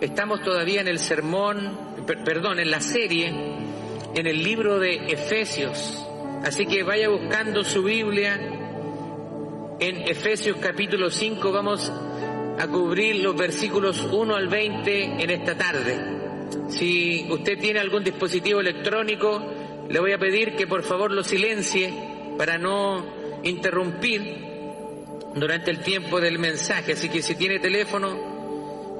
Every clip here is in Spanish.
Estamos todavía en el sermón, perdón, en la serie, en el libro de Efesios. Así que vaya buscando su Biblia. En Efesios capítulo 5 vamos a cubrir los versículos 1 al 20 en esta tarde. Si usted tiene algún dispositivo electrónico, le voy a pedir que por favor lo silencie para no interrumpir durante el tiempo del mensaje. Así que si tiene teléfono,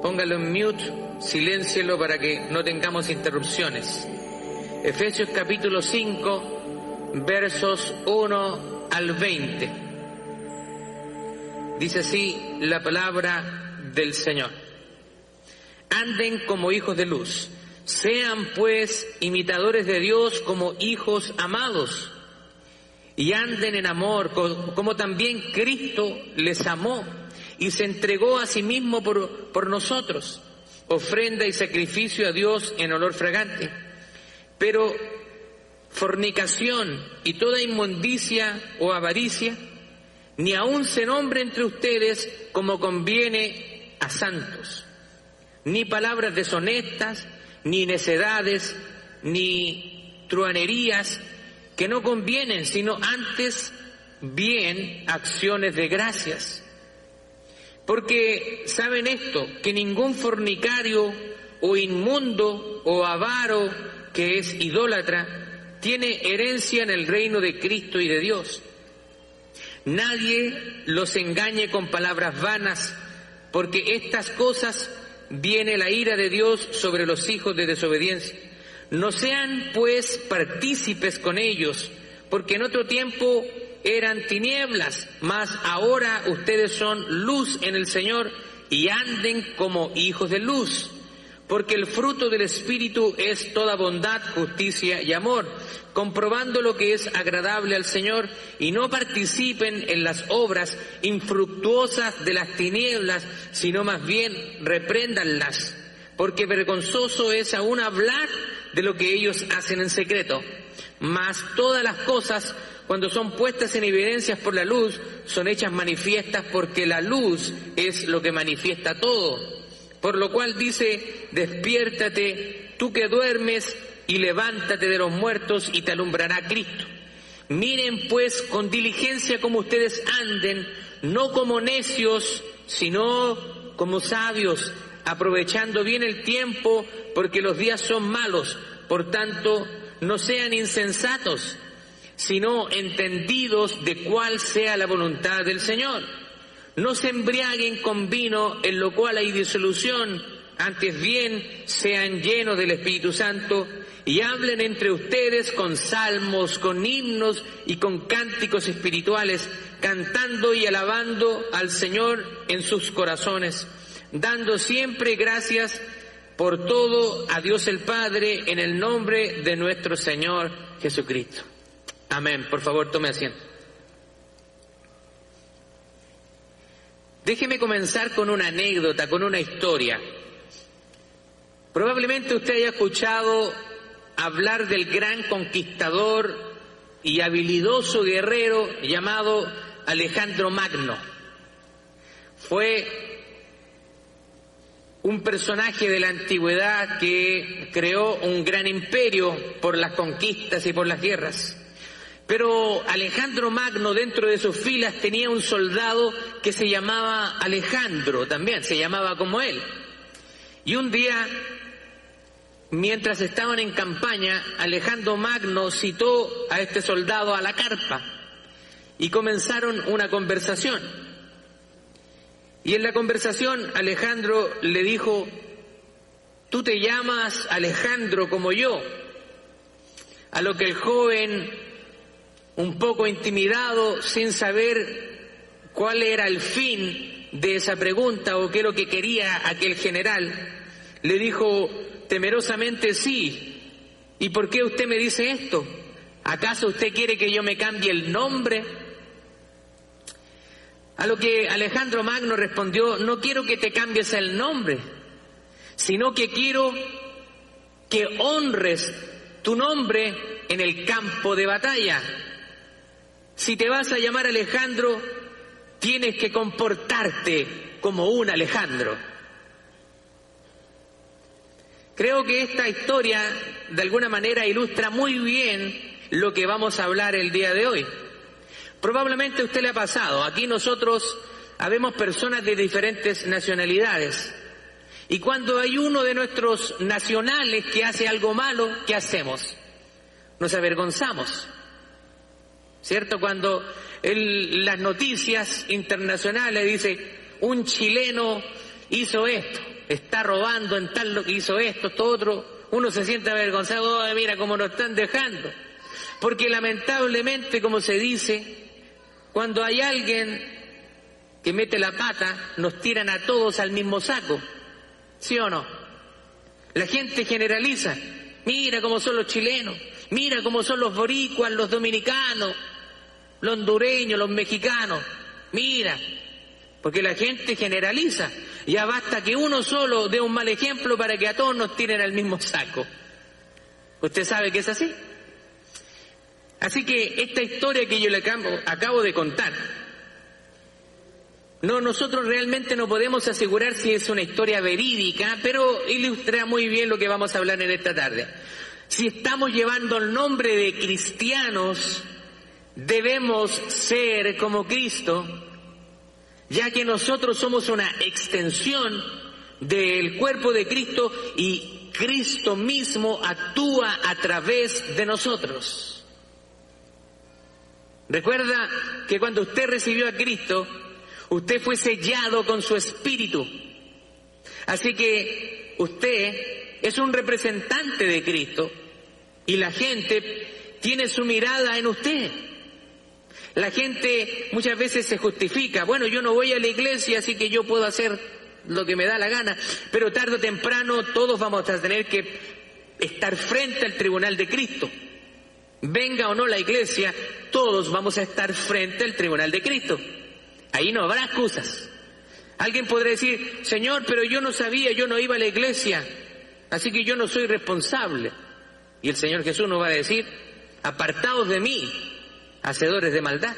Póngalo en mute, siléncielo para que no tengamos interrupciones. Efesios capítulo 5, versos 1 al 20. Dice así la palabra del Señor. Anden como hijos de luz. Sean pues imitadores de Dios como hijos amados. Y anden en amor como también Cristo les amó y se entregó a sí mismo por, por nosotros, ofrenda y sacrificio a Dios en olor fragante. Pero fornicación y toda inmundicia o avaricia, ni aun se nombre entre ustedes como conviene a santos, ni palabras deshonestas, ni necedades, ni truanerías que no convienen, sino antes bien acciones de gracias porque saben esto, que ningún fornicario o inmundo o avaro que es idólatra tiene herencia en el reino de Cristo y de Dios. Nadie los engañe con palabras vanas, porque estas cosas viene la ira de Dios sobre los hijos de desobediencia. No sean pues partícipes con ellos, porque en otro tiempo eran tinieblas, mas ahora ustedes son luz en el Señor y anden como hijos de luz. Porque el fruto del Espíritu es toda bondad, justicia y amor, comprobando lo que es agradable al Señor y no participen en las obras infructuosas de las tinieblas, sino más bien repréndanlas, porque vergonzoso es aún hablar de lo que ellos hacen en secreto. Mas todas las cosas cuando son puestas en evidencias por la luz, son hechas manifiestas porque la luz es lo que manifiesta todo. Por lo cual dice, despiértate, tú que duermes, y levántate de los muertos y te alumbrará Cristo. Miren pues con diligencia como ustedes anden, no como necios, sino como sabios, aprovechando bien el tiempo, porque los días son malos. Por tanto, no sean insensatos sino entendidos de cuál sea la voluntad del Señor. No se embriaguen con vino en lo cual hay disolución, antes bien sean llenos del Espíritu Santo y hablen entre ustedes con salmos, con himnos y con cánticos espirituales, cantando y alabando al Señor en sus corazones, dando siempre gracias por todo a Dios el Padre en el nombre de nuestro Señor Jesucristo. Amén. Por favor, tome asiento. Déjeme comenzar con una anécdota, con una historia. Probablemente usted haya escuchado hablar del gran conquistador y habilidoso guerrero llamado Alejandro Magno. Fue un personaje de la antigüedad que creó un gran imperio por las conquistas y por las guerras. Pero Alejandro Magno dentro de sus filas tenía un soldado que se llamaba Alejandro también, se llamaba como él. Y un día, mientras estaban en campaña, Alejandro Magno citó a este soldado a la carpa y comenzaron una conversación. Y en la conversación Alejandro le dijo, tú te llamas Alejandro como yo. A lo que el joven un poco intimidado, sin saber cuál era el fin de esa pregunta o qué es lo que quería aquel general, le dijo temerosamente sí. ¿Y por qué usted me dice esto? ¿Acaso usted quiere que yo me cambie el nombre? A lo que Alejandro Magno respondió, no quiero que te cambies el nombre, sino que quiero que honres tu nombre en el campo de batalla. Si te vas a llamar Alejandro, tienes que comportarte como un Alejandro. Creo que esta historia de alguna manera ilustra muy bien lo que vamos a hablar el día de hoy. Probablemente a usted le ha pasado, aquí nosotros habemos personas de diferentes nacionalidades y cuando hay uno de nuestros nacionales que hace algo malo, ¿qué hacemos? Nos avergonzamos. ¿Cierto? Cuando las noticias internacionales dice un chileno hizo esto, está robando en tal lo que hizo esto, esto otro, uno se siente avergonzado, mira cómo nos están dejando. Porque lamentablemente, como se dice, cuando hay alguien que mete la pata, nos tiran a todos al mismo saco. ¿Sí o no? La gente generaliza. Mira cómo son los chilenos, mira cómo son los boricuas, los dominicanos, los hondureños, los mexicanos. Mira, porque la gente generaliza. Ya basta que uno solo dé un mal ejemplo para que a todos nos tiren al mismo saco. ¿Usted sabe que es así? Así que esta historia que yo le acabo, acabo de contar, no, nosotros realmente no podemos asegurar si es una historia verídica, pero ilustra muy bien lo que vamos a hablar en esta tarde. Si estamos llevando el nombre de cristianos, debemos ser como Cristo, ya que nosotros somos una extensión del cuerpo de Cristo y Cristo mismo actúa a través de nosotros. Recuerda que cuando usted recibió a Cristo, Usted fue sellado con su espíritu. Así que usted es un representante de Cristo y la gente tiene su mirada en usted. La gente muchas veces se justifica, bueno, yo no voy a la iglesia, así que yo puedo hacer lo que me da la gana, pero tarde o temprano todos vamos a tener que estar frente al tribunal de Cristo. Venga o no la iglesia, todos vamos a estar frente al tribunal de Cristo. Ahí no habrá excusas. Alguien podrá decir, Señor, pero yo no sabía, yo no iba a la iglesia, así que yo no soy responsable. Y el Señor Jesús nos va a decir, apartados de mí, hacedores de maldad.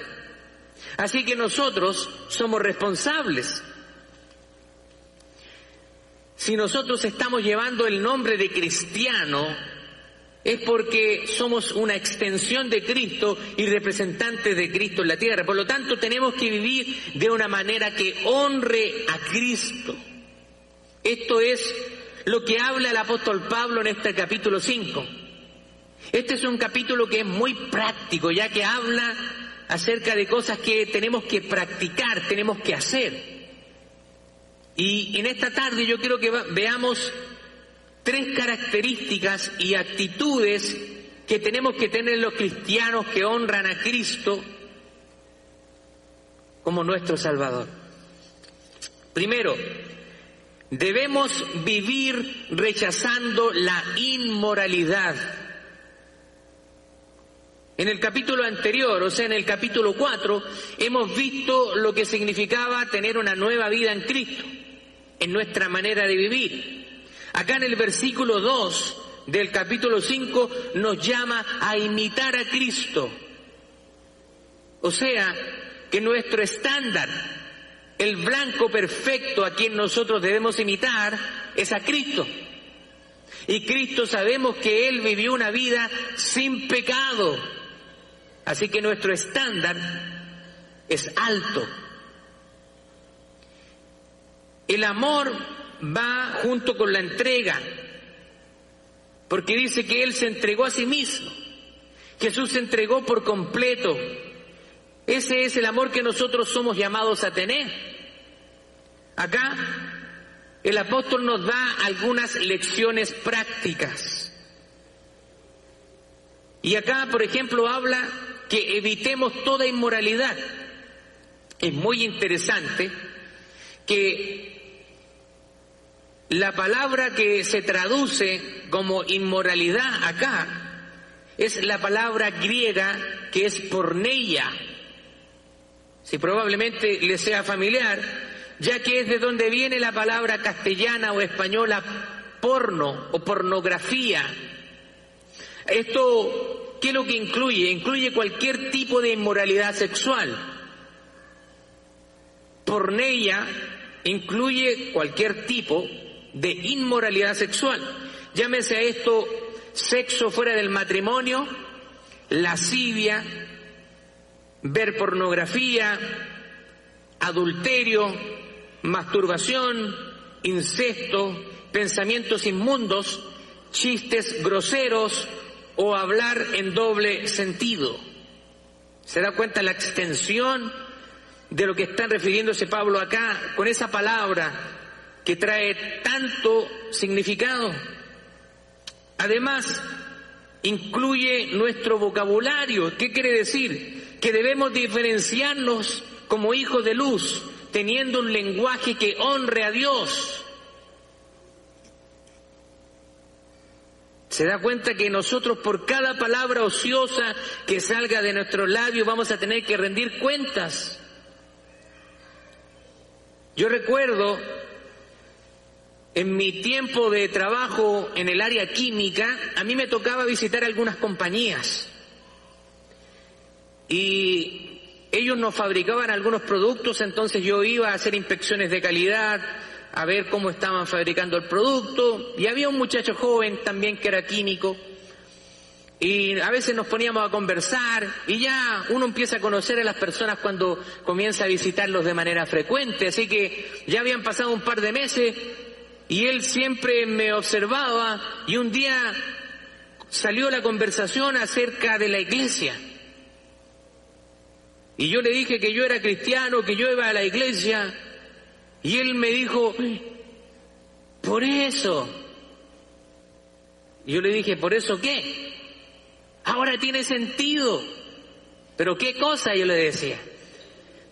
Así que nosotros somos responsables. Si nosotros estamos llevando el nombre de cristiano, es porque somos una extensión de Cristo y representantes de Cristo en la tierra. Por lo tanto, tenemos que vivir de una manera que honre a Cristo. Esto es lo que habla el apóstol Pablo en este capítulo 5. Este es un capítulo que es muy práctico, ya que habla acerca de cosas que tenemos que practicar, tenemos que hacer. Y en esta tarde yo quiero que veamos tres características y actitudes que tenemos que tener los cristianos que honran a Cristo como nuestro Salvador. Primero, debemos vivir rechazando la inmoralidad. En el capítulo anterior, o sea, en el capítulo 4, hemos visto lo que significaba tener una nueva vida en Cristo, en nuestra manera de vivir. Acá en el versículo 2 del capítulo 5 nos llama a imitar a Cristo. O sea, que nuestro estándar, el blanco perfecto a quien nosotros debemos imitar, es a Cristo. Y Cristo sabemos que Él vivió una vida sin pecado. Así que nuestro estándar es alto. El amor va junto con la entrega, porque dice que Él se entregó a sí mismo. Jesús se entregó por completo. Ese es el amor que nosotros somos llamados a tener. Acá el apóstol nos da algunas lecciones prácticas. Y acá, por ejemplo, habla que evitemos toda inmoralidad. Es muy interesante que la palabra que se traduce como inmoralidad acá es la palabra griega que es porneia. Si probablemente le sea familiar, ya que es de donde viene la palabra castellana o española porno o pornografía. Esto, ¿qué es lo que incluye? Incluye cualquier tipo de inmoralidad sexual. Porneia incluye cualquier tipo de inmoralidad sexual. llámese a esto sexo fuera del matrimonio, lascivia, ver pornografía, adulterio, masturbación, incesto, pensamientos inmundos, chistes groseros o hablar en doble sentido. ¿Se da cuenta la extensión de lo que está refiriéndose Pablo acá con esa palabra que trae tanto significado? Además, incluye nuestro vocabulario. ¿Qué quiere decir? Que debemos diferenciarnos como hijos de luz, teniendo un lenguaje que honre a Dios. Se da cuenta que nosotros por cada palabra ociosa que salga de nuestro labio vamos a tener que rendir cuentas. Yo recuerdo en mi tiempo de trabajo en el área química, a mí me tocaba visitar algunas compañías. Y ellos nos fabricaban algunos productos, entonces yo iba a hacer inspecciones de calidad, a ver cómo estaban fabricando el producto. Y había un muchacho joven también que era químico. Y a veces nos poníamos a conversar y ya uno empieza a conocer a las personas cuando comienza a visitarlos de manera frecuente. Así que ya habían pasado un par de meses y él siempre me observaba y un día salió la conversación acerca de la iglesia. Y yo le dije que yo era cristiano, que yo iba a la iglesia y él me dijo, por eso. Y yo le dije, ¿por eso qué? Ahora tiene sentido. ¿Pero qué cosa? Yo le decía.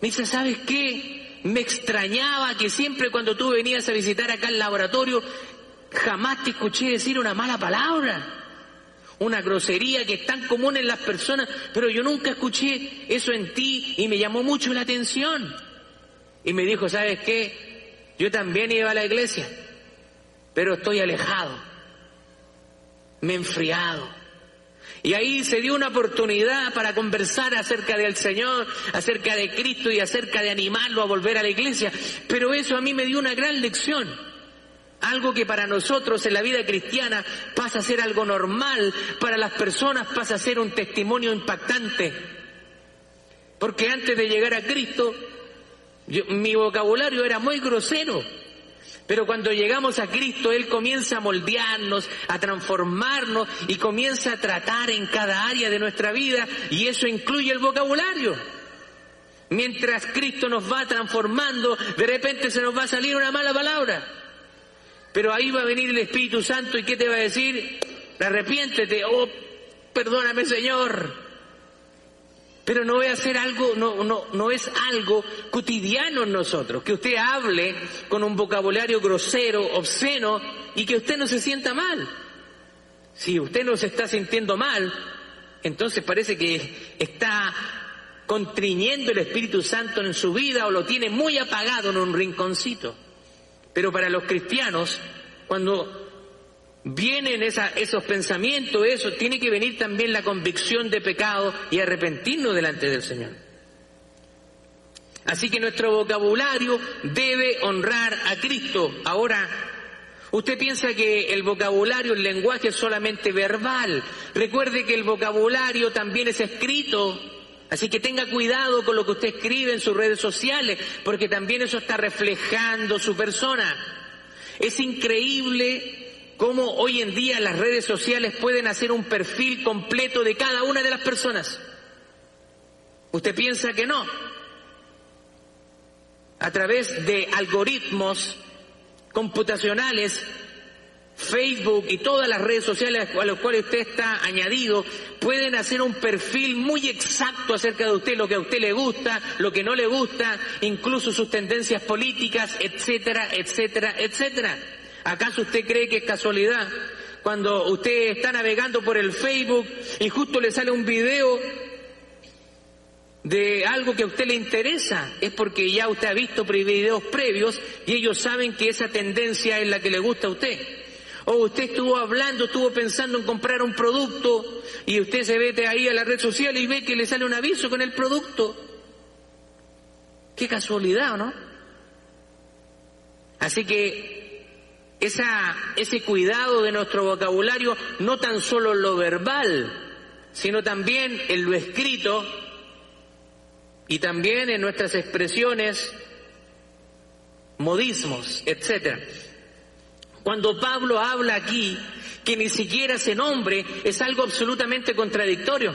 Me dice, ¿sabes qué? Me extrañaba que siempre cuando tú venías a visitar acá el laboratorio, jamás te escuché decir una mala palabra. Una grosería que es tan común en las personas, pero yo nunca escuché eso en ti y me llamó mucho la atención. Y me dijo, ¿sabes qué? Yo también iba a la iglesia, pero estoy alejado, me he enfriado. Y ahí se dio una oportunidad para conversar acerca del Señor, acerca de Cristo y acerca de animarlo a volver a la iglesia. Pero eso a mí me dio una gran lección. Algo que para nosotros en la vida cristiana pasa a ser algo normal, para las personas pasa a ser un testimonio impactante. Porque antes de llegar a Cristo, mi vocabulario era muy grosero, pero cuando llegamos a Cristo, Él comienza a moldearnos, a transformarnos y comienza a tratar en cada área de nuestra vida y eso incluye el vocabulario. Mientras Cristo nos va transformando, de repente se nos va a salir una mala palabra. Pero ahí va a venir el Espíritu Santo y ¿qué te va a decir? Arrepiéntete, oh, perdóname Señor. Pero no voy a hacer algo, no, no, no es algo cotidiano en nosotros, que usted hable con un vocabulario grosero, obsceno, y que usted no se sienta mal. Si usted no se está sintiendo mal, entonces parece que está contriñendo el Espíritu Santo en su vida o lo tiene muy apagado en un rinconcito. Pero para los cristianos, cuando vienen esos pensamientos, eso, tiene que venir también la convicción de pecado y arrepentirnos delante del Señor. Así que nuestro vocabulario debe honrar a Cristo. Ahora, usted piensa que el vocabulario, el lenguaje es solamente verbal. Recuerde que el vocabulario también es escrito. Así que tenga cuidado con lo que usted escribe en sus redes sociales, porque también eso está reflejando su persona. Es increíble cómo hoy en día las redes sociales pueden hacer un perfil completo de cada una de las personas. ¿Usted piensa que no? A través de algoritmos computacionales, Facebook y todas las redes sociales a las cuales usted está añadido, pueden hacer un perfil muy exacto acerca de usted, lo que a usted le gusta, lo que no le gusta, incluso sus tendencias políticas, etcétera, etcétera, etcétera. ¿Acaso usted cree que es casualidad? Cuando usted está navegando por el Facebook y justo le sale un video de algo que a usted le interesa, es porque ya usted ha visto videos previos y ellos saben que esa tendencia es la que le gusta a usted. O usted estuvo hablando, estuvo pensando en comprar un producto y usted se mete ahí a la red social y ve que le sale un aviso con el producto. Qué casualidad, ¿no? Así que esa, ese cuidado de nuestro vocabulario, no tan solo en lo verbal, sino también en lo escrito y también en nuestras expresiones, modismos, etc. Cuando Pablo habla aquí que ni siquiera se nombre, es algo absolutamente contradictorio.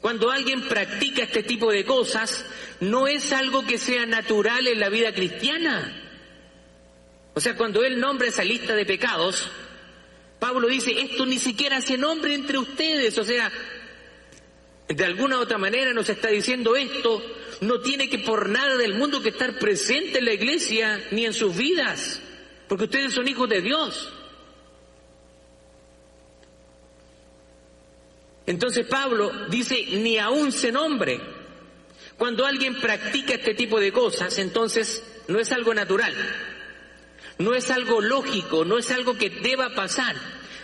Cuando alguien practica este tipo de cosas, no es algo que sea natural en la vida cristiana. O sea, cuando él nombra esa lista de pecados, Pablo dice, esto ni siquiera se nombre entre ustedes. O sea, de alguna u otra manera nos está diciendo esto, no tiene que por nada del mundo que estar presente en la iglesia ni en sus vidas, porque ustedes son hijos de Dios. Entonces Pablo dice, ni aún se nombre. Cuando alguien practica este tipo de cosas, entonces no es algo natural, no es algo lógico, no es algo que deba pasar,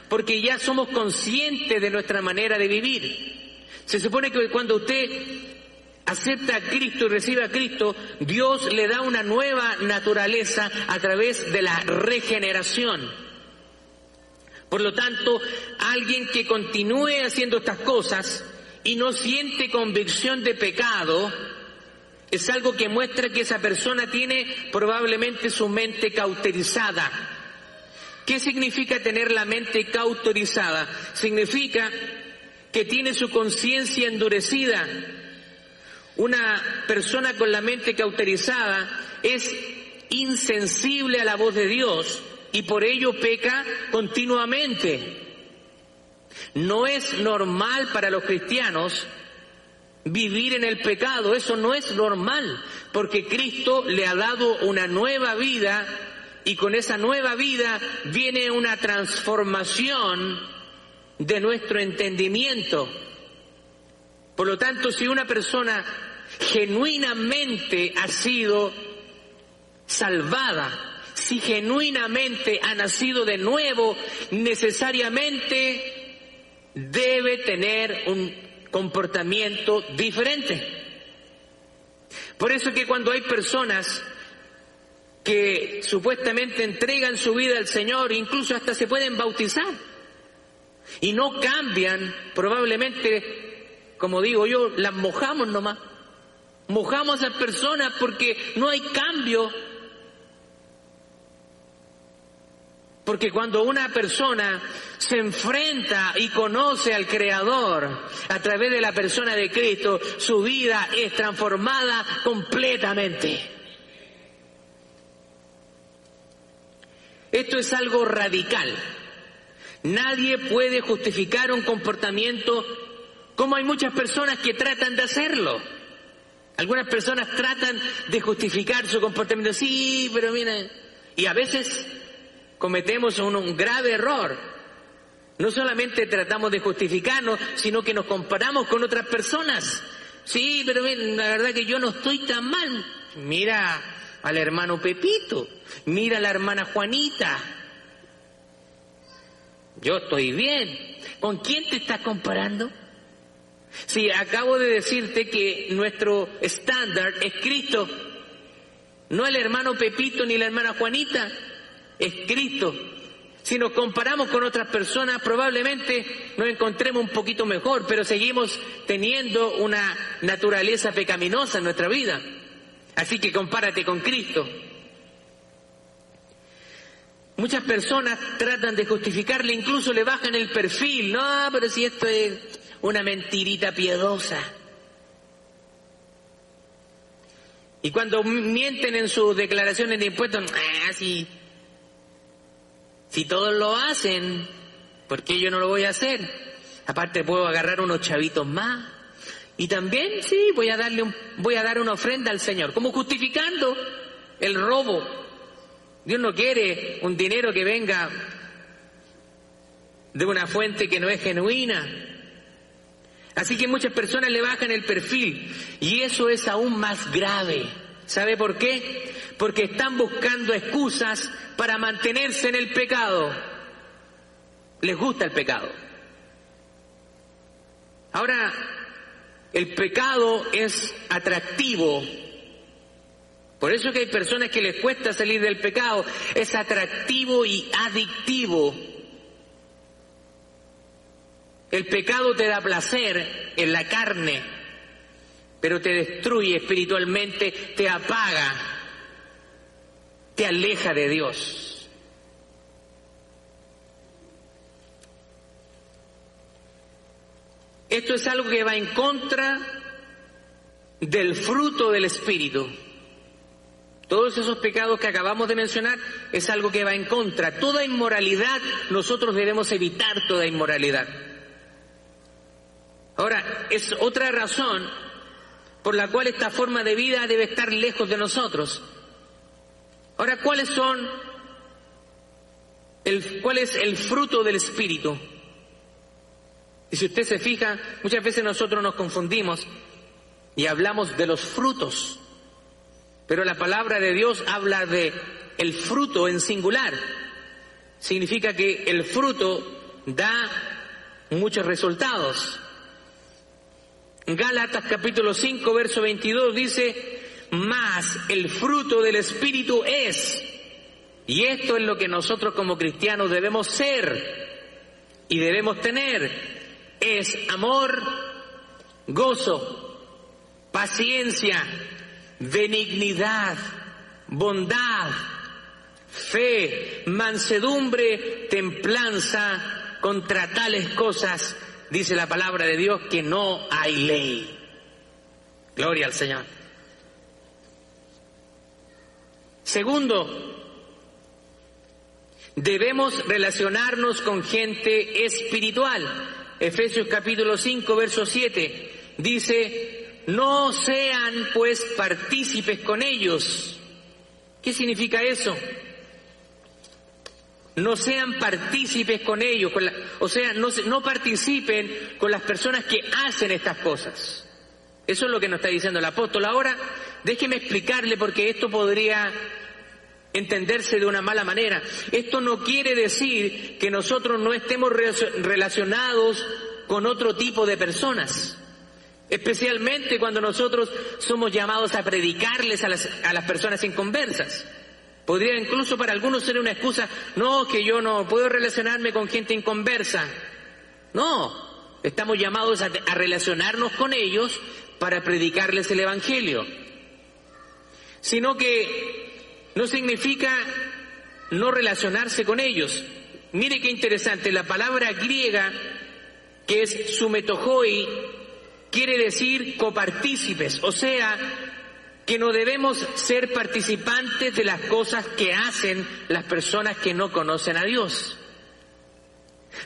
porque ya somos conscientes de nuestra manera de vivir. Se supone que cuando usted acepta a Cristo y recibe a Cristo, Dios le da una nueva naturaleza a través de la regeneración. Por lo tanto, alguien que continúe haciendo estas cosas y no siente convicción de pecado, es algo que muestra que esa persona tiene probablemente su mente cauterizada. ¿Qué significa tener la mente cauterizada? Significa que tiene su conciencia endurecida. Una persona con la mente cauterizada es insensible a la voz de Dios y por ello peca continuamente. No es normal para los cristianos vivir en el pecado, eso no es normal, porque Cristo le ha dado una nueva vida y con esa nueva vida viene una transformación de nuestro entendimiento. Por lo tanto, si una persona genuinamente ha sido salvada, si genuinamente ha nacido de nuevo, necesariamente debe tener un comportamiento diferente. Por eso que cuando hay personas que supuestamente entregan su vida al Señor, incluso hasta se pueden bautizar, y no cambian, probablemente, como digo yo, las mojamos nomás. Mojamos a esas personas porque no hay cambio Porque cuando una persona se enfrenta y conoce al Creador a través de la persona de Cristo, su vida es transformada completamente. Esto es algo radical. Nadie puede justificar un comportamiento como hay muchas personas que tratan de hacerlo. Algunas personas tratan de justificar su comportamiento. Sí, pero miren, y a veces cometemos un, grave error. No solamente tratamos de justificarnos, sino que nos comparamos con otras personas. Sí, pero la verdad que yo no estoy tan mal. Mira al hermano Pepito, mira a la hermana Juanita. Yo estoy bien. ¿Con quién te estás comparando? Sí, acabo de decirte que nuestro estándar es Cristo, no el hermano Pepito ni la hermana Juanita es Cristo. Si nos comparamos con otras personas, probablemente nos encontremos un poquito mejor, pero seguimos teniendo una naturaleza pecaminosa en nuestra vida. Así que compárate con Cristo. Muchas personas tratan de justificarle, incluso le bajan el perfil. No, pero si esto es una mentirita piedosa. Y cuando mienten en sus declaraciones de impuestos, ah, sí, si todos lo hacen, ¿por qué yo no lo voy a hacer? Aparte puedo agarrar unos chavitos más. Y también, sí, voy a darle un, voy a dar una ofrenda al Señor, como justificando el robo. Dios no quiere un dinero que venga de una fuente que no es genuina. Así que muchas personas le bajan el perfil y eso es aún más grave. ¿Sabe por qué? Porque están buscando excusas para mantenerse en el pecado. Les gusta el pecado. Ahora, el pecado es atractivo Por eso que hay personas que les cuesta salir del pecado. Es atractivo y adictivo. El pecado te da placer en la carne, pero te destruye espiritualmente, te apaga, te aleja de Dios. Esto es algo que va en contra del fruto del Espíritu. Todos esos pecados que acabamos de mencionar es algo que va en contra. Toda inmoralidad, nosotros debemos evitar toda inmoralidad. Ahora, es otra razón por la cual esta forma de vida debe estar lejos de nosotros. Ahora, ¿cuáles son el, cuál es el fruto del Espíritu? Y si usted se fija, muchas veces nosotros nos confundimos y hablamos de los frutos, pero la palabra de Dios habla de el fruto en singular. Significa que el fruto da muchos resultados. Gálatas capítulo 5, verso 22 dice, más el fruto del Espíritu es, y esto es lo que nosotros como cristianos debemos ser y debemos tener, es amor, gozo, paciencia, benignidad, bondad, fe, mansedumbre, templanza, contra tales cosas dice la palabra de Dios que no hay ley. Gloria al Señor. Segundo, debemos relacionarnos con gente espiritual. Efesios capítulo 5, verso 7 dice, no sean pues partícipes con ellos. ¿Qué significa eso? No sean partícipes con ellos, o sea, no, no participen con las personas que hacen estas cosas. Eso es lo que nos está diciendo el apóstol. Ahora, déjeme explicarle porque esto podría entenderse de una mala manera. Esto no quiere decir que nosotros no estemos relacionados con otro tipo de personas. Especialmente cuando nosotros somos llamados a predicarles a las, a las personas inconversas. Podría incluso para algunos ser una excusa, no, que yo no puedo relacionarme con gente inconversa. No, estamos llamados a, relacionarnos con ellos para predicarles el Evangelio. Sino que no significa no relacionarse con ellos. Mire qué interesante, la palabra griega que es sumetojoi quiere decir copartícipes, o sea, que no debemos ser participantes de las cosas que hacen las personas que no conocen a Dios.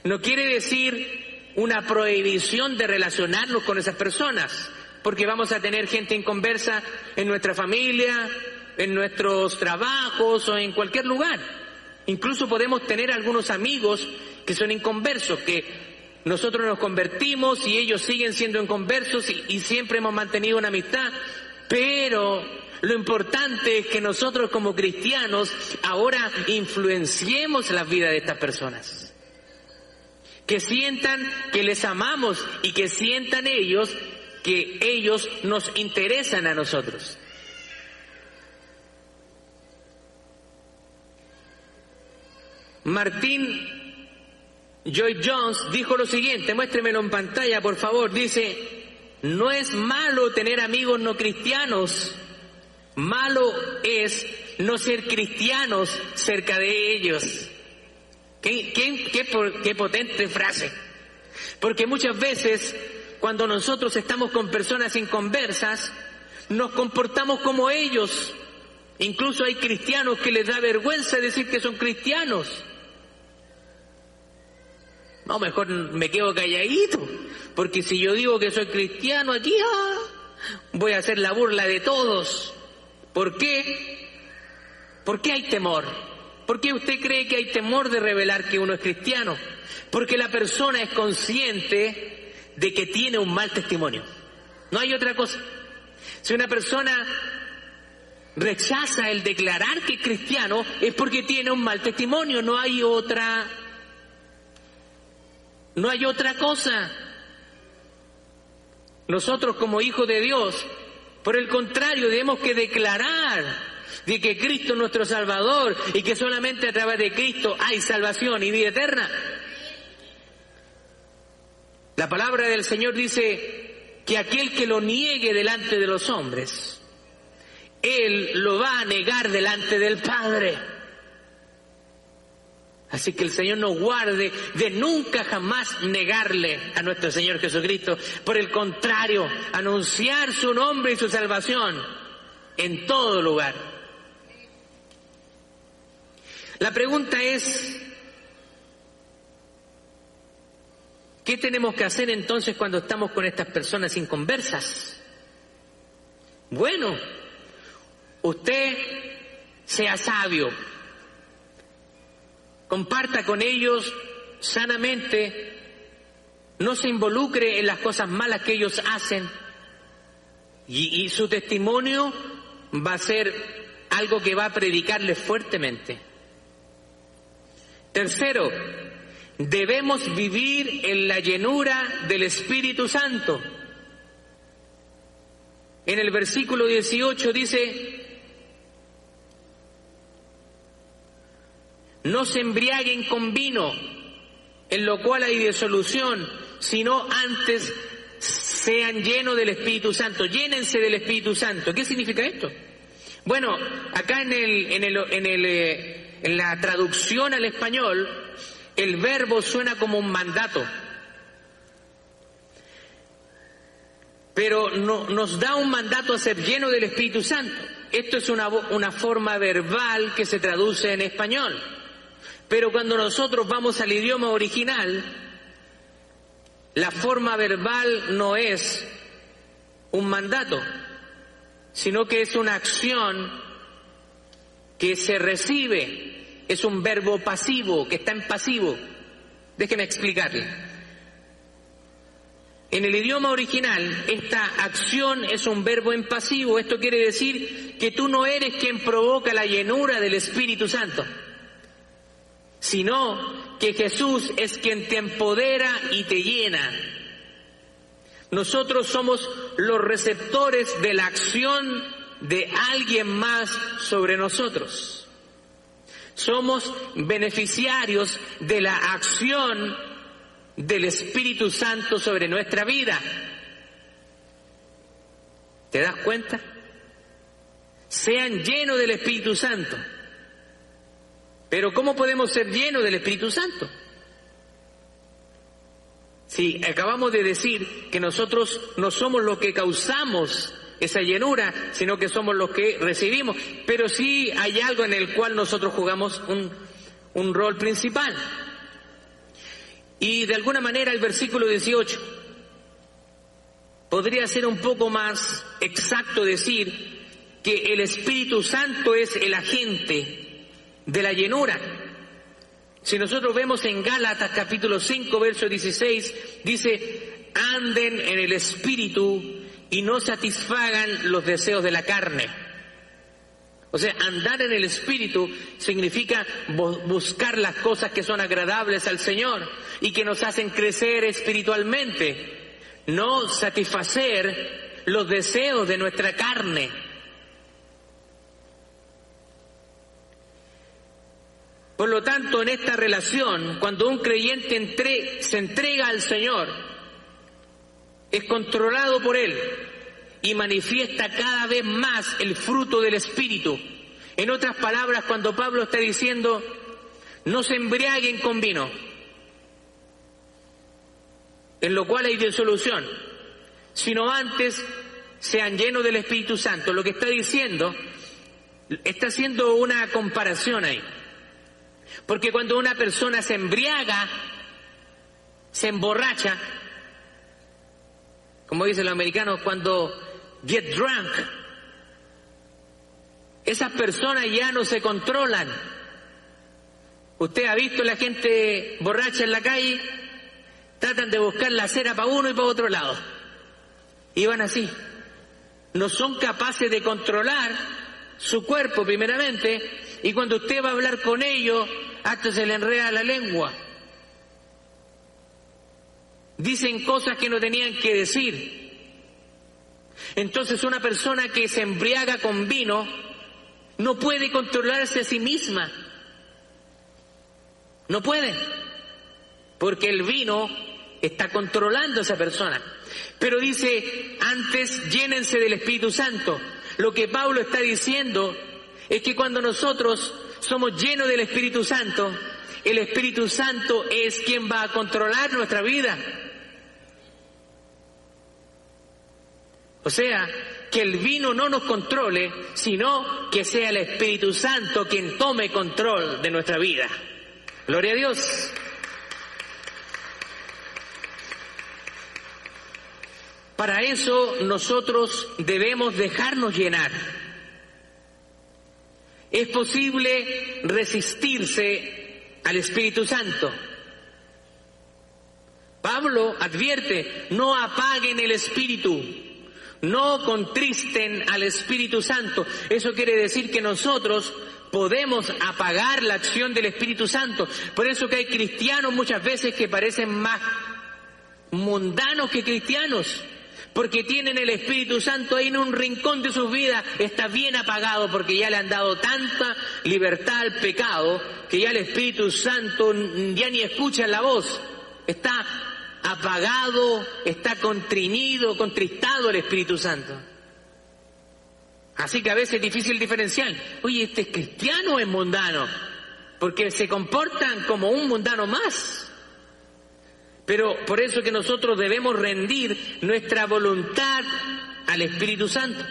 No quiere decir una prohibición de relacionarnos con esas personas, porque vamos a tener gente inconversa en nuestra familia, en nuestros trabajos o en cualquier lugar. Incluso podemos tener algunos amigos que son inconversos, que nosotros nos convertimos y ellos siguen siendo inconversos y, y siempre hemos mantenido una amistad pero lo importante es que nosotros como cristianos ahora influenciemos la vida de estas personas. Que sientan que les amamos y que sientan ellos que ellos nos interesan a nosotros. Martín Joy Jones dijo lo siguiente, muéstremelo en pantalla por favor, dice, no es malo tener amigos no cristianos. Malo es no ser cristianos cerca de ellos. ¿Qué, qué, potente frase. Porque muchas veces cuando nosotros estamos con personas inconversas, nos comportamos como ellos. Incluso hay cristianos que les da vergüenza decir que son cristianos. No, mejor me quedo calladito. Porque si yo digo que soy cristiano aquí, ah, voy a hacer la burla de todos. ¿Por qué? ¿Por qué hay temor? ¿Por qué usted cree que hay temor de revelar que uno es cristiano? Porque la persona es consciente de que tiene un mal testimonio. No hay otra cosa. Si una persona rechaza el declarar que es cristiano, es porque tiene un mal testimonio, no hay otra no hay otra cosa. Nosotros como hijos de Dios Por el contrario, tenemos que declarar de que Cristo es nuestro Salvador y que solamente a través de Cristo hay salvación y vida eterna. La palabra del Señor dice que aquel que lo niegue delante de los hombres, Él lo va a negar delante del Padre. Así que el Señor nos guarde de nunca jamás negarle a nuestro Señor Jesucristo. Por el contrario, anunciar su nombre y su salvación en todo lugar. La pregunta es, ¿qué tenemos que hacer entonces cuando estamos con estas personas inconversas? Bueno, usted sea sabio, comparta con ellos sanamente, no se involucre en las cosas malas que ellos hacen y, su testimonio va a ser algo que va a predicarles fuertemente. Tercero, debemos vivir en la llenura del Espíritu Santo. En el versículo 18 dice, No se embriaguen con vino, en lo cual hay disolución, sino antes sean llenos del Espíritu Santo, llénense del Espíritu Santo. ¿Qué significa esto? Bueno, acá en, el, en, el, en, el, eh, en la traducción al español, el verbo suena como un mandato, pero no, nos da un mandato a ser lleno del Espíritu Santo. Esto es una, una forma verbal que se traduce en español. Pero cuando nosotros vamos al idioma original, la forma verbal no es un mandato, sino que es una acción que se recibe, es un verbo pasivo, que está en pasivo. Déjeme explicarle. En el idioma original, esta acción es un verbo en pasivo. Esto quiere decir que tú no eres quien provoca la llenura del Espíritu Santo sino que Jesús es quien te empodera y te llena. Nosotros somos los receptores de la acción de alguien más sobre nosotros. Somos beneficiarios de la acción del Espíritu Santo sobre nuestra vida. ¿Te das cuenta? Sean llenos del Espíritu Santo. Pero ¿cómo podemos ser llenos del Espíritu Santo? Si acabamos de decir que nosotros no somos los que causamos esa llenura, sino que somos los que recibimos, pero sí hay algo en el cual nosotros jugamos un, un rol principal. Y de alguna manera el versículo 18 podría ser un poco más exacto decir que el Espíritu Santo es el agente de la llenura. Si nosotros vemos en Gálatas capítulo 5, verso 16, dice, anden en el Espíritu y no satisfagan los deseos de la carne. O sea, andar en el Espíritu significa buscar las cosas que son agradables al Señor y que nos hacen crecer espiritualmente, no satisfacer los deseos de nuestra carne. Por lo tanto, en esta relación, cuando un creyente se entrega al Señor, es controlado por Él y manifiesta cada vez más el fruto del Espíritu. En otras palabras, cuando Pablo está diciendo, no se embriaguen con vino, en lo cual hay disolución, sino antes sean llenos del Espíritu Santo. Lo que está diciendo, está haciendo una comparación ahí. Porque cuando una persona se embriaga, se emborracha, como dicen los americanos, cuando get drunk, esas personas ya no se controlan. Usted ha visto la gente borracha en la calle, tratan de buscar la cera para uno y para otro lado. Y van así. No son capaces de controlar su cuerpo primeramente, y cuando usted va a hablar con ellos, hasta se le enreda la lengua. Dicen cosas que no tenían que decir. Entonces una persona que se embriaga con vino no puede controlarse a sí misma. No puede. Porque el vino está controlando a esa persona. Pero dice, antes llénense del Espíritu Santo. Lo que Pablo está diciendo es que cuando nosotros somos llenos del Espíritu Santo, el Espíritu Santo es quien va a controlar nuestra vida. O sea, que el vino no nos controle, sino que sea el Espíritu Santo quien tome control de nuestra vida. Gloria a Dios. Para eso nosotros debemos dejarnos llenar. Es posible resistirse al Espíritu Santo. Pablo advierte, no apaguen el Espíritu, no contristen al Espíritu Santo. Eso quiere decir que nosotros podemos apagar la acción del Espíritu Santo. Por eso que hay cristianos muchas veces que parecen más mundanos que cristianos porque tienen el Espíritu Santo ahí en un rincón de sus vidas, está bien apagado porque ya le han dado tanta libertad al pecado que ya el Espíritu Santo ya ni escucha la voz, está apagado, está contrinido, contristado el Espíritu Santo. Así que a veces es difícil diferenciar, oye, este es cristiano o es mundano, porque se comportan como un mundano más. Pero por eso que nosotros debemos rendir nuestra voluntad al Espíritu Santo.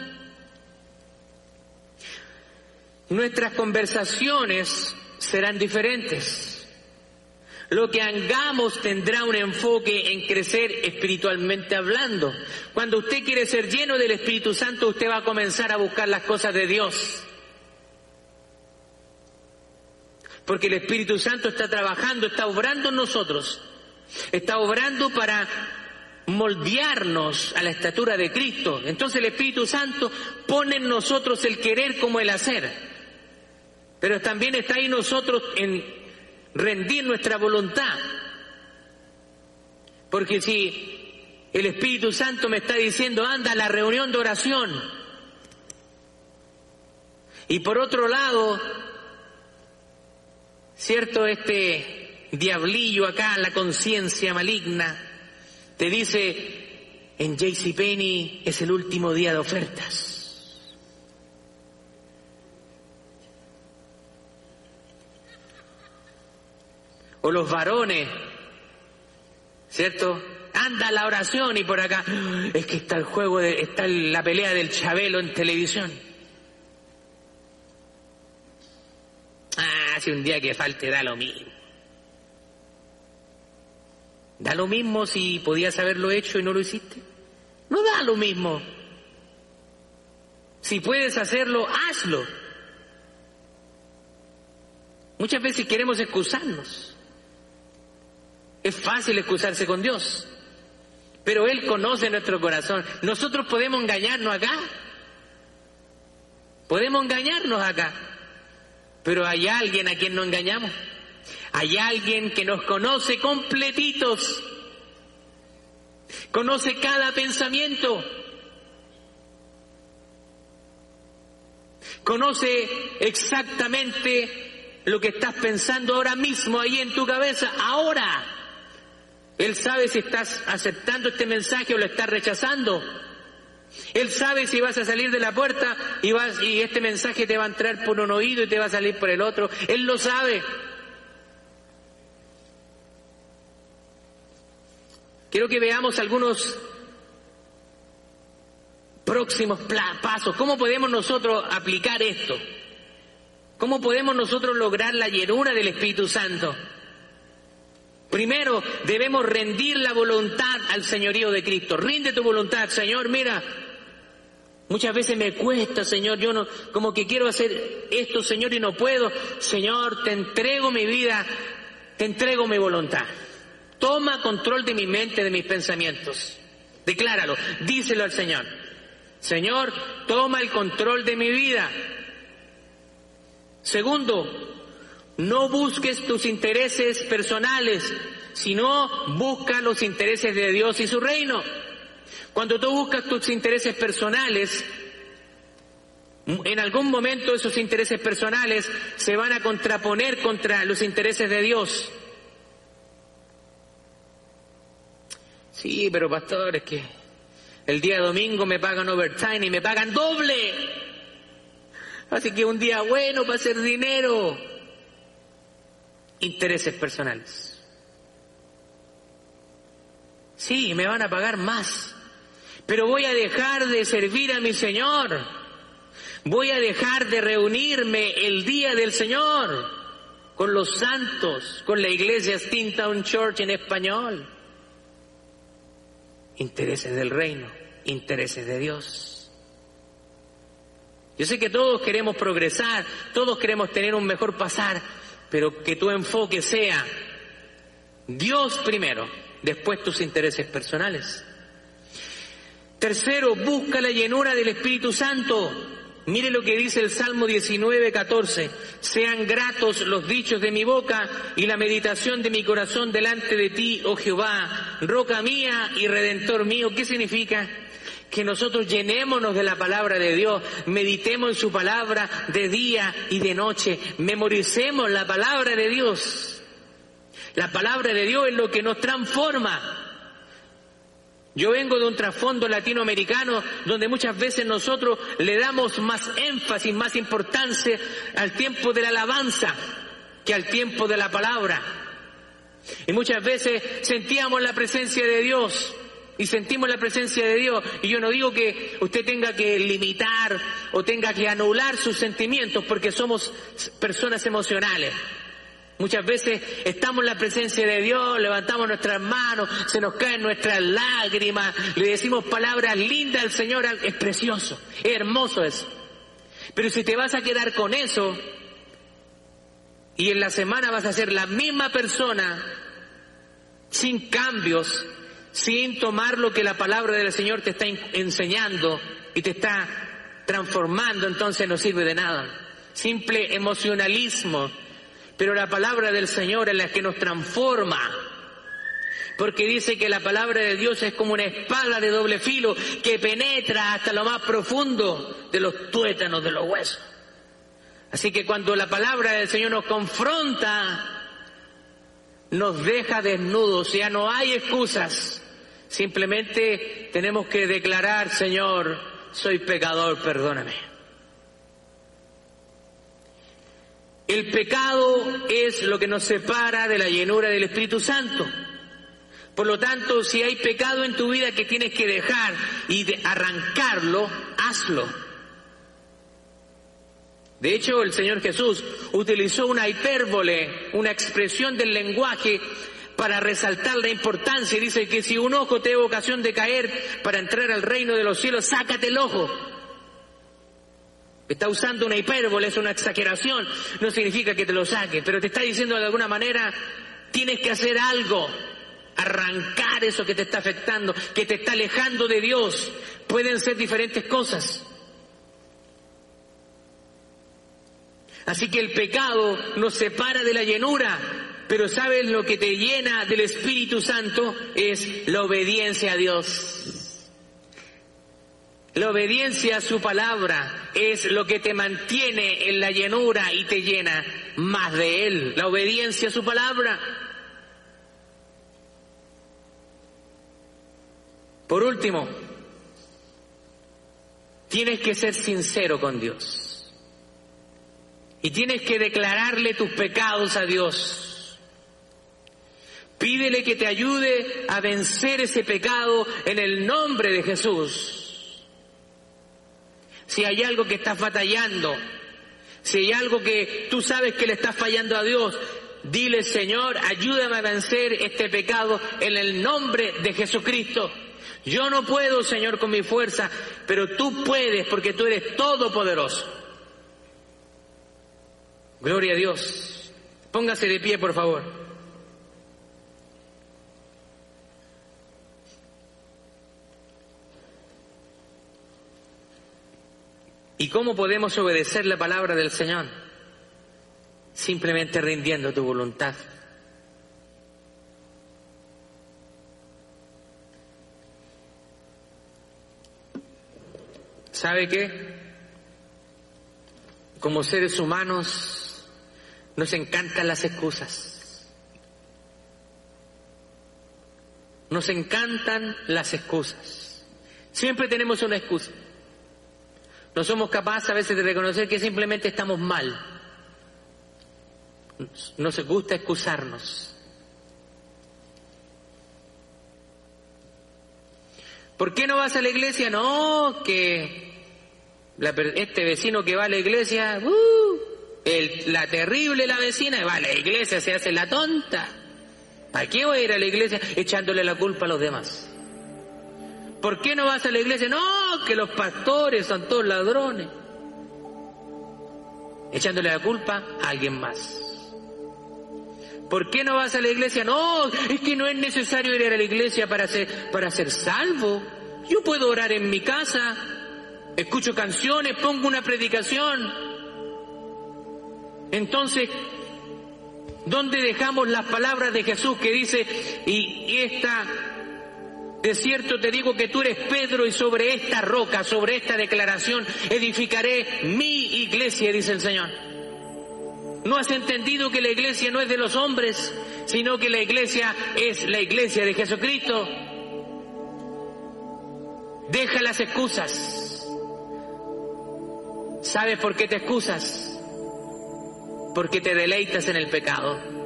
Nuestras conversaciones serán diferentes. Lo que hagamos tendrá un enfoque en crecer espiritualmente hablando. Cuando usted quiere ser lleno del Espíritu Santo, usted va a comenzar a buscar las cosas de Dios. Porque el Espíritu Santo está trabajando, está obrando en nosotros Está obrando para moldearnos a la estatura de Cristo. Entonces el Espíritu Santo pone en nosotros el querer como el hacer. Pero también está ahí nosotros en rendir nuestra voluntad. Porque si el Espíritu Santo me está diciendo, anda a la reunión de oración, y por otro lado, ¿cierto? Este diablillo acá, la conciencia maligna, te dice, en JCPenney es el último día de ofertas. O los varones, ¿cierto? Anda la oración y por acá, es que está el juego, de, está la pelea del Chabelo en televisión. Ah, si un día que falte da lo mismo. ¿Da lo mismo si podías haberlo hecho y no lo hiciste? No da lo mismo. Si puedes hacerlo, hazlo. Muchas veces queremos excusarnos. Es fácil excusarse con Dios, pero Él conoce nuestro corazón. Nosotros podemos engañarnos acá. Podemos engañarnos acá, pero hay alguien a quien no engañamos. Hay alguien que nos conoce completitos, conoce cada pensamiento, conoce exactamente lo que estás pensando ahora mismo ahí en tu cabeza, ahora. Él sabe si estás aceptando este mensaje o lo estás rechazando. Él sabe si vas a salir de la puerta y, vas, y este mensaje te va a entrar por un oído y te va a salir por el otro. Él lo sabe. Quiero que veamos algunos próximos pasos. ¿Cómo podemos nosotros aplicar esto? ¿Cómo podemos nosotros lograr la llenura del Espíritu Santo? Primero, debemos rendir la voluntad al señorío de Cristo. Rinde tu voluntad, Señor, mira. Muchas veces me cuesta, Señor, yo no, como que quiero hacer esto, Señor, y no puedo. Señor, te entrego mi vida, te entrego mi voluntad. Toma control de mi mente, de mis pensamientos. Decláralo, díselo al Señor. Señor, toma el control de mi vida. Segundo, no busques tus intereses personales, sino busca los intereses de Dios y su reino. Cuando tú buscas tus intereses personales, en algún momento esos intereses personales se van a contraponer contra los intereses de Dios. Sí, pero pastor, es que el día domingo me pagan overtime y me pagan doble. Así que un día bueno para hacer dinero. Intereses personales. Sí, me van a pagar más. Pero voy a dejar de servir a mi Señor. Voy a dejar de reunirme el día del Señor con los santos, con la iglesia Steamtown Church en español intereses del reino, intereses de Dios. Yo sé que todos queremos progresar, todos queremos tener un mejor pasar, pero que tu enfoque sea Dios primero, después tus intereses personales. Tercero, busca la llenura del Espíritu Santo. Mire lo que dice el Salmo 19, 14. Sean gratos los dichos de mi boca y la meditación de mi corazón delante de ti, oh Jehová, roca mía y redentor mío. ¿Qué significa? Que nosotros llenémonos de la palabra de Dios, meditemos en su palabra de día y de noche, memoricemos la palabra de Dios. La palabra de Dios es lo que nos transforma. Yo vengo de un trasfondo latinoamericano donde muchas veces nosotros le damos más énfasis, más importancia al tiempo de la alabanza que al tiempo de la palabra. Y muchas veces sentíamos la presencia de Dios y sentimos la presencia de Dios. Y yo no digo que usted tenga que limitar o tenga que anular sus sentimientos porque somos personas emocionales. Muchas veces estamos en la presencia de Dios, levantamos nuestras manos, se nos caen nuestras lágrimas, le decimos palabras lindas al Señor, es precioso, es hermoso eso. Pero si te vas a quedar con eso y en la semana vas a ser la misma persona, sin cambios, sin tomar lo que la palabra del Señor te está enseñando y te está transformando, entonces no sirve de nada. Simple emocionalismo pero la palabra del Señor es la que nos transforma. Porque dice que la palabra de Dios es como una espada de doble filo que penetra hasta lo más profundo de los tuétanos de los huesos. Así que cuando la palabra del Señor nos confronta, nos deja desnudos, ya no hay excusas. Simplemente tenemos que declarar, Señor, soy pecador, perdóname. El pecado es lo que nos separa de la llenura del Espíritu Santo. Por lo tanto, si hay pecado en tu vida que tienes que dejar y de arrancarlo, hazlo. De hecho, el Señor Jesús utilizó una hipérbole, una expresión del lenguaje para resaltar la importancia. Dice que si un ojo te da ocasión de caer para entrar al reino de los cielos, sácate el ojo. Está usando una hipérbole, es una exageración, no significa que te lo saque, pero te está diciendo de alguna manera, tienes que hacer algo, arrancar eso que te está afectando, que te está alejando de Dios. Pueden ser diferentes cosas. Así que el pecado nos separa de la llenura, pero sabes lo que te llena del Espíritu Santo es la obediencia a Dios. La obediencia a su palabra es lo que te mantiene en la llenura y te llena más de Él. La obediencia a su palabra. Por último, tienes que ser sincero con Dios. Y tienes que declararle tus pecados a Dios. Pídele que te ayude a vencer ese pecado en el nombre de Jesús si hay algo que estás batallando, si hay algo que tú sabes que le estás fallando a Dios, dile Señor, ayúdame a vencer este pecado en el nombre de Jesucristo. Yo no puedo, Señor, con mi fuerza, pero tú puedes porque tú eres todopoderoso. Gloria a Dios. Póngase de pie, por favor. ¿Y cómo podemos obedecer la palabra del Señor? Simplemente rindiendo tu voluntad. ¿Sabe qué? Como seres humanos nos encantan las excusas. Nos encantan las excusas. Siempre tenemos una excusa. No somos capaces a veces de reconocer que simplemente estamos mal. Nos gusta excusarnos. ¿Por qué no vas a la iglesia? No, que este vecino que va a la iglesia, uh, la terrible la vecina, va a la iglesia, se hace la tonta. ¿Para qué voy a ir a la iglesia echándole la culpa a los demás? ¿Por qué no vas a la iglesia? No, que los pastores son todos ladrones. Echándole la culpa a alguien más. ¿Por qué no vas a la iglesia? No, es que no es necesario ir a la iglesia para ser, para ser salvo. Yo puedo orar en mi casa, escucho canciones, pongo una predicación. Entonces, ¿dónde dejamos las palabras de Jesús que dice, y, esta, de cierto te digo que tú eres Pedro y sobre esta roca, sobre esta declaración, edificaré mi iglesia, dice el Señor? ¿No has entendido que la iglesia no es de los hombres, sino que la iglesia es la iglesia de Jesucristo? Deja las excusas. ¿Sabes por qué te excusas? Porque te deleitas en el pecado.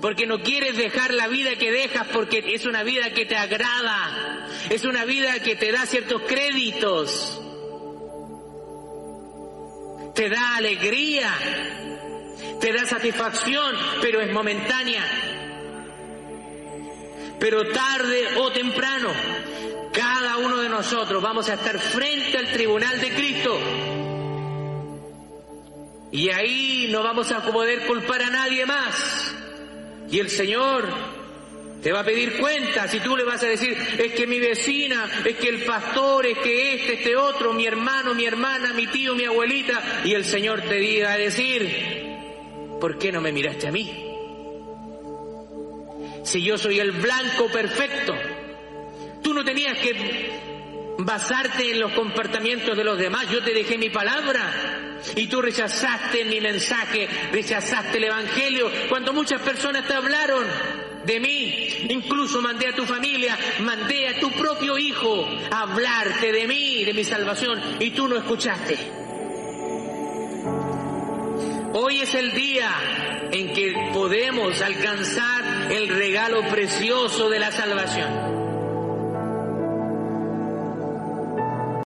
Porque no quieres dejar la vida que dejas porque es una vida que te agrada. Es una vida que te da ciertos créditos. Te da alegría te da satisfacción, pero es momentánea. Pero tarde o temprano, cada uno de nosotros vamos a estar frente al tribunal de Cristo. Y ahí no vamos a poder culpar a nadie más. Y el Señor te va a pedir cuentas y tú le vas a decir, es que mi vecina, es que el pastor, es que este, este otro, mi hermano, mi hermana, mi tío, mi abuelita. Y el Señor te diga a decir, ¿por qué no me miraste a mí? Si yo soy el blanco perfecto, tú no tenías que basarte en los comportamientos de los demás, yo te dejé mi palabra y tú rechazaste mi mensaje, rechazaste el Evangelio, cuando muchas personas te hablaron de mí, incluso mandé a tu familia, mandé a tu propio hijo a hablarte de mí, de mi salvación, y tú no escuchaste. Hoy es el día en que podemos alcanzar el regalo precioso de la salvación.